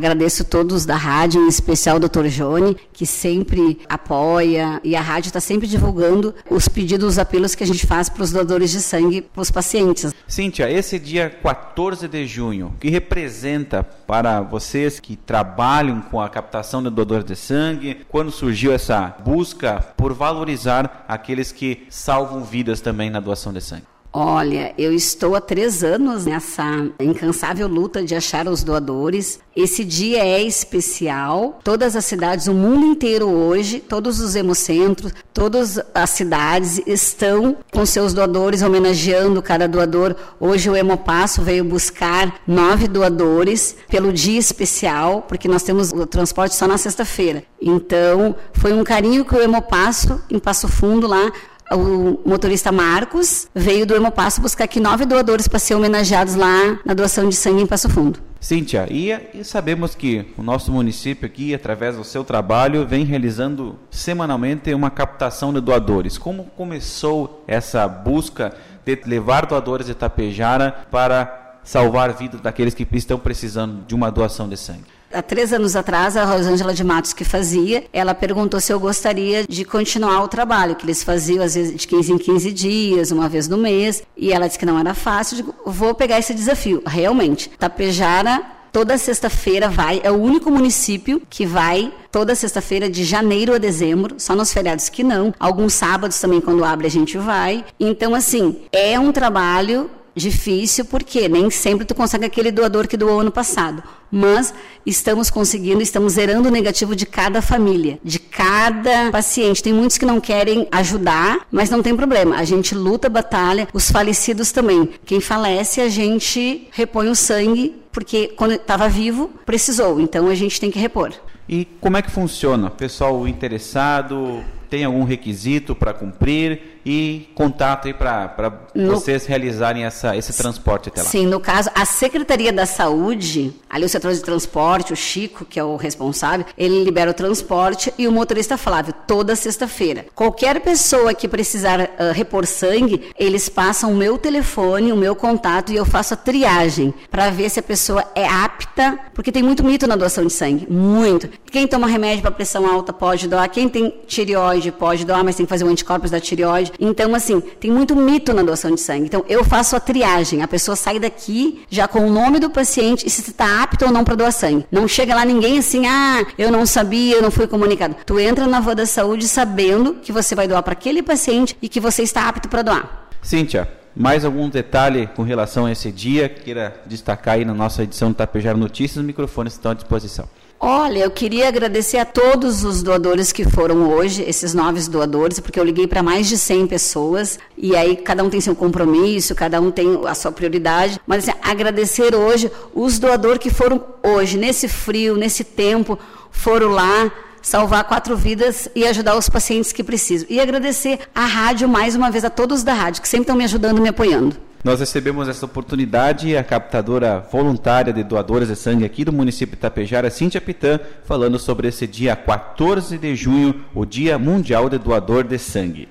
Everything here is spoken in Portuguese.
Agradeço todos da rádio, em especial o Dr. Jone, que sempre apoia e a rádio está sempre divulgando os pedidos, os apelos que a gente faz para os doadores de sangue, para os pacientes. Cíntia, esse dia 14 de junho, que representa para vocês que trabalham com a captação de doadores de sangue, quando surgiu essa busca por valorizar aqueles que salvam vidas também na doação de sangue? Olha, eu estou há três anos nessa incansável luta de achar os doadores. Esse dia é especial. Todas as cidades, o mundo inteiro hoje, todos os hemocentros, todas as cidades estão com seus doadores, homenageando cada doador. Hoje o Hemopasso veio buscar nove doadores pelo dia especial, porque nós temos o transporte só na sexta-feira. Então, foi um carinho que o Hemopasso, em Passo Fundo, lá, o motorista Marcos veio do Hemopasso buscar aqui nove doadores para ser homenageados lá na doação de sangue em Passo Fundo. Cíntia, e, e, sabemos que o nosso município aqui, através do seu trabalho, vem realizando semanalmente uma captação de doadores. Como começou essa busca de levar doadores de Tapejara para salvar vidas daqueles que estão precisando de uma doação de sangue? Há três anos atrás, a Rosângela de Matos, que fazia, ela perguntou se eu gostaria de continuar o trabalho, que eles faziam às vezes de 15 em 15 dias, uma vez no mês, e ela disse que não era fácil. Digo, vou pegar esse desafio. Realmente, Tapejara toda sexta-feira vai, é o único município que vai toda sexta-feira de janeiro a dezembro, só nos feriados que não. Alguns sábados também quando abre a gente vai. Então assim, é um trabalho difícil porque nem sempre tu consegue aquele doador que doou ano passado, mas estamos conseguindo, estamos zerando o negativo de cada família, de cada paciente. Tem muitos que não querem ajudar, mas não tem problema. A gente luta, batalha, os falecidos também. Quem falece, a gente repõe o sangue porque quando estava vivo precisou, então a gente tem que repor. E como é que funciona? Pessoal interessado, tem algum requisito para cumprir e contato aí para vocês realizarem essa, esse transporte até lá. Sim, no caso, a Secretaria da Saúde, ali o setor de transporte, o Chico, que é o responsável, ele libera o transporte e o motorista Flávio, toda sexta-feira. Qualquer pessoa que precisar uh, repor sangue, eles passam o meu telefone, o meu contato e eu faço a triagem para ver se a pessoa é apta, porque tem muito mito na doação de sangue, muito. Quem toma remédio para pressão alta pode doar, quem tem tireoide pode doar, mas tem que fazer o anticorpos da tireoide. Então, assim, tem muito mito na doação de sangue. Então, eu faço a triagem. A pessoa sai daqui já com o nome do paciente e se está apto ou não para doar sangue. Não chega lá ninguém assim, ah, eu não sabia, eu não fui comunicado. Tu entra na Voa da Saúde sabendo que você vai doar para aquele paciente e que você está apto para doar. Cíntia, mais algum detalhe com relação a esse dia que queira destacar aí na nossa edição do Tapejara Notícias? Os microfones estão à disposição. Olha, eu queria agradecer a todos os doadores que foram hoje, esses novos doadores, porque eu liguei para mais de 100 pessoas e aí cada um tem seu compromisso, cada um tem a sua prioridade. Mas assim, agradecer hoje os doadores que foram hoje, nesse frio, nesse tempo, foram lá salvar quatro vidas e ajudar os pacientes que precisam. E agradecer à rádio mais uma vez, a todos da rádio, que sempre estão me ajudando me apoiando. Nós recebemos essa oportunidade, a captadora voluntária de doadores de sangue aqui do município de Itapejara, Cíntia Pitã, falando sobre esse dia 14 de junho, o Dia Mundial de Doador de Sangue.